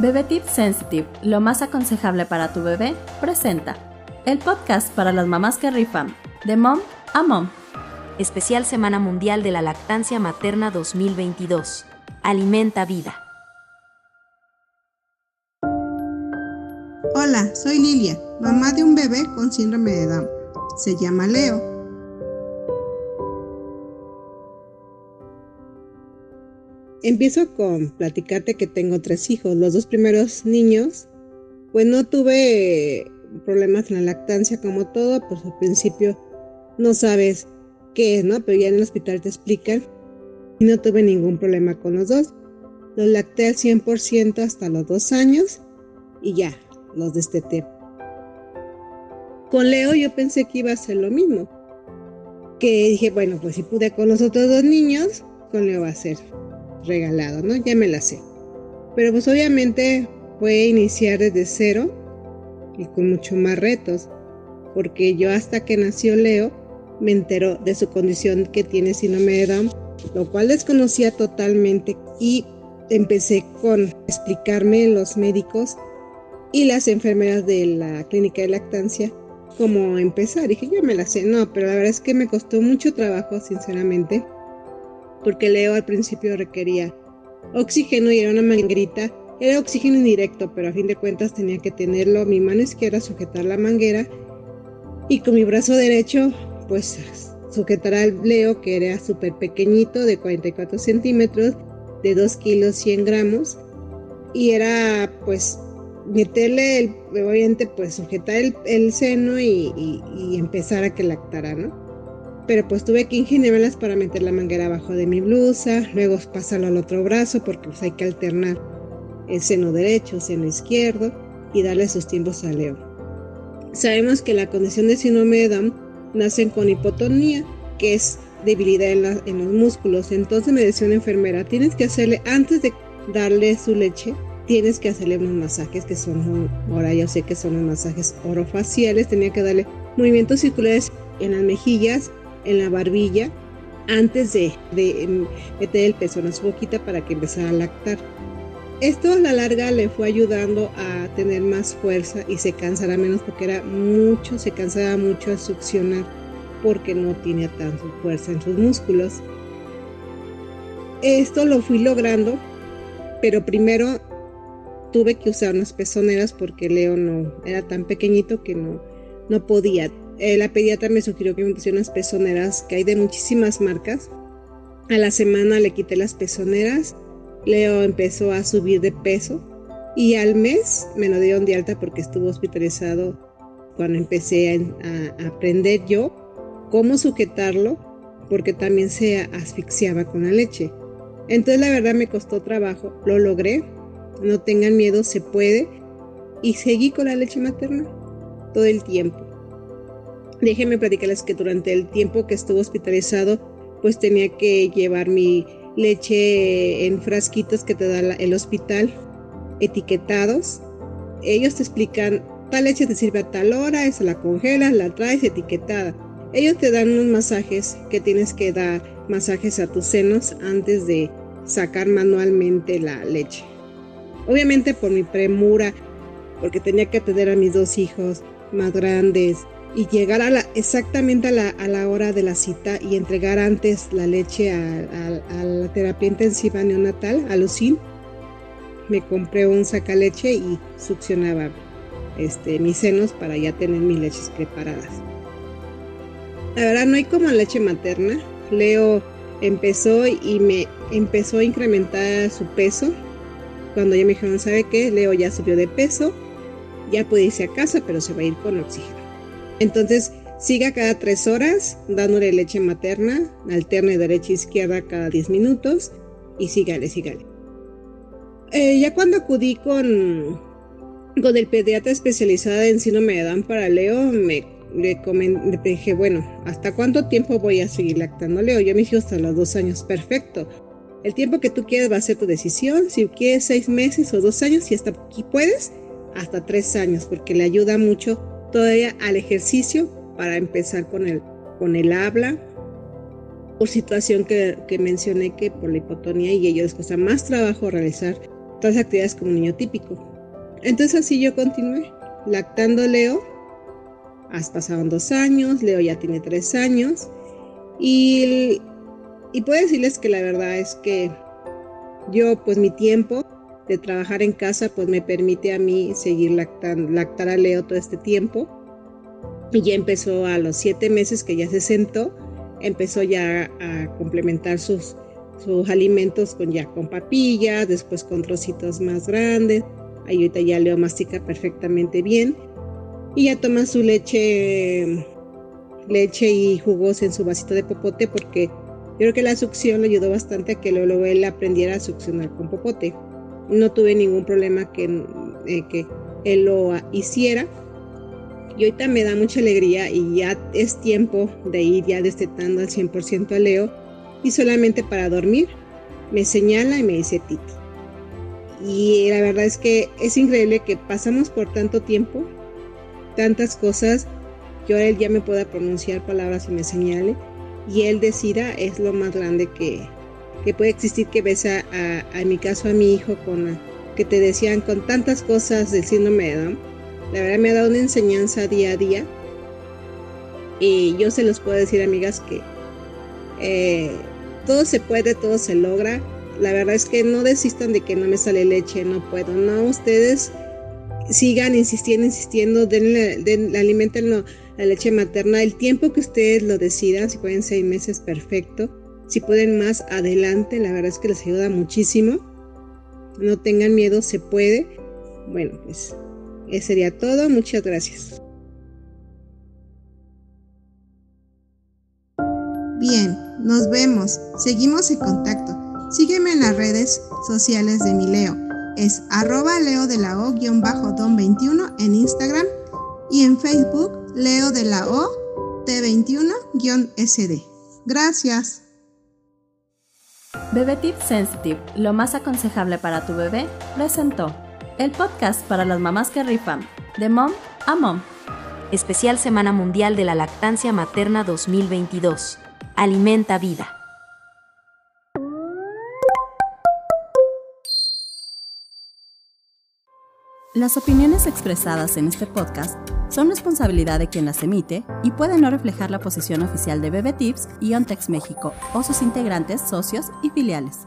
Bebé Tip Sensitive, lo más aconsejable para tu bebé, presenta el podcast para las mamás que rifan, de mom a mom. Especial Semana Mundial de la Lactancia Materna 2022. Alimenta vida. Hola, soy Lilia, mamá de un bebé con síndrome de Down. Se llama Leo. Empiezo con platicarte que tengo tres hijos. Los dos primeros niños, pues no tuve problemas en la lactancia como todo, pues al principio no sabes qué es, ¿no? Pero ya en el hospital te explican y no tuve ningún problema con los dos. Los lacté al 100% hasta los dos años y ya, los desteté. Con Leo yo pensé que iba a ser lo mismo. Que dije, bueno, pues si pude con los otros dos niños, con Leo va a ser regalado, ¿no? Ya me la sé. Pero pues obviamente fue iniciar desde cero y con mucho más retos, porque yo hasta que nació Leo me enteró de su condición que tiene síndrome de Down, lo cual desconocía totalmente y empecé con explicarme los médicos y las enfermeras de la clínica de lactancia cómo empezar. Dije, ya me la sé, no, pero la verdad es que me costó mucho trabajo, sinceramente, porque Leo al principio requería oxígeno y era una manguerita. Era oxígeno indirecto, pero a fin de cuentas tenía que tenerlo mi mano izquierda, sujetar la manguera y con mi brazo derecho, pues sujetar al Leo, que era súper pequeñito, de 44 centímetros, de 2 kilos 100 gramos, y era pues meterle, el, obviamente, pues sujetar el, seno y, y, empezar a que lactara, ¿no? Pero pues tuve que ingeniármelas para meter la manguera abajo de mi blusa, luego pasarlo al otro brazo porque pues hay que alternar el seno derecho, seno izquierdo y darle sus tiempos a Leo. Sabemos que la condición de síndrome de nacen con hipotonía, que es debilidad en, en los músculos. Entonces me decía una enfermera, tienes que hacerle, antes de darle su leche, tienes que hacerle unos masajes que son, ahora yo sé que son los masajes orofaciales, tenía que darle movimientos circulares en las mejillas en la barbilla antes de, meter el pezón a su boquita para que empezara a lactar. Esto a la larga le fue ayudando a tener más fuerza y se cansara menos porque era mucho, se cansaba mucho al succionar porque no tenía tanta fuerza en sus músculos. Esto lo fui logrando, pero primero tuve que usar unas pezoneras porque Leo no era tan pequeñito que no, no podía eh, la pediatra me sugirió que me pusiera unas pezoneras que hay de muchísimas marcas. A la semana le quité las pezoneras. Leo empezó a subir de peso y al mes me lo dieron de alta porque estuvo hospitalizado cuando empecé a, aprender yo cómo sujetarlo porque también se asfixiaba con la leche. Entonces la verdad me costó trabajo, lo logré, no tengan miedo, se puede y seguí con la leche materna todo el tiempo. Déjenme platicarles que durante el tiempo que estuvo hospitalizado, pues tenía que llevar mi leche en frasquitos que te da el hospital, etiquetados. Ellos te explican, tal leche te sirve a tal hora, esa la congelas, la traes etiquetada. Ellos te dan unos masajes que tienes que dar masajes a tus senos antes de sacar manualmente la leche. Obviamente por mi premura, porque tenía que atender a mis dos hijos más grandes, y llegar a la, exactamente a la, a la, hora de la cita y entregar antes la leche a, la terapia intensiva neonatal, a Lucín. Me compré un sacaleche y succionaba este, mis senos para ya tener mis leches preparadas. La verdad no hay como leche materna. Leo empezó y me empezó a incrementar su peso. Cuando ya me dijeron, ¿sabe qué? Leo ya subió de peso, ya puede irse a casa, pero se va a ir con oxígeno. Entonces, siga cada tres horas dándole leche materna, alterne derecha e izquierda cada 10 minutos y sígale, sígale. Eh, ya cuando acudí con, con el pediatra especializado en síndrome de Down para Leo, me le, dije, bueno, ¿hasta cuánto tiempo voy a seguir lactando Leo? Yo me dije hasta los dos años, perfecto. El tiempo que tú quieres va a ser tu decisión. Si quieres seis meses o dos años, si hasta aquí puedes, hasta tres años, porque le ayuda mucho todavía al ejercicio para empezar con el, con el habla, por situación que, mencioné que por la hipotonía y ello les cuesta más trabajo realizar las actividades como un niño típico. Entonces así yo continué, lactando Leo. Has pasado dos años, Leo ya tiene tres años. Y, y puedo decirles que la verdad es que yo, pues mi tiempo de trabajar en casa, pues me permite a mí seguir lactando, lactar a Leo todo este tiempo. Y ya empezó a los siete meses que ya se sentó, empezó ya a complementar sus, alimentos con ya con papillas, después con trocitos más grandes. Ahí ahorita ya Leo mastica perfectamente bien. Y ya toma su leche, leche y jugos en su vasito de popote porque yo creo que la succión le ayudó bastante a que luego él aprendiera a succionar con popote. No tuve ningún problema que, eh, que él lo hiciera. Y ahorita me da mucha alegría y ya es tiempo de ir ya destetando al 100% a Leo y solamente para dormir me señala y me dice Titi. Y la verdad es que es increíble que pasamos por tanto tiempo, tantas cosas, que ahora él ya me pueda pronunciar palabras y me señale, y él decida es lo más grande que, que puede existir que ves a, a, mi caso a mi hijo con que te decían con tantas cosas del síndrome de Down. La verdad me ha dado una enseñanza día a día. Y yo se los puedo decir, amigas, que eh, todo se puede, todo se logra. La verdad es que no desistan de que no me sale leche, no puedo. No, ustedes sigan insistiendo, insistiendo, denle, den, alimenten la leche materna el tiempo que ustedes lo decidan, si pueden seis meses, perfecto. Si pueden más adelante, la verdad es que les ayuda muchísimo. No tengan miedo, se puede. Bueno, pues eso sería todo. Muchas gracias. Bien, nos vemos. Seguimos en contacto. Sígueme en las redes sociales de mi Leo. Es arroba leo de la o-don21 en Instagram y en Facebook leo de la o t21-sd. Gracias. Bebé Tip Sensitive, lo más aconsejable para tu bebé, presentó el podcast para las mamás que rifan, de mom a mom. Especial Semana Mundial de la Lactancia Materna 2022. Alimenta vida. Las opiniones expresadas en este podcast son responsabilidad de quien las emite y pueden no reflejar la posición oficial de Bebe Tips y Ontex México o sus integrantes, socios y filiales.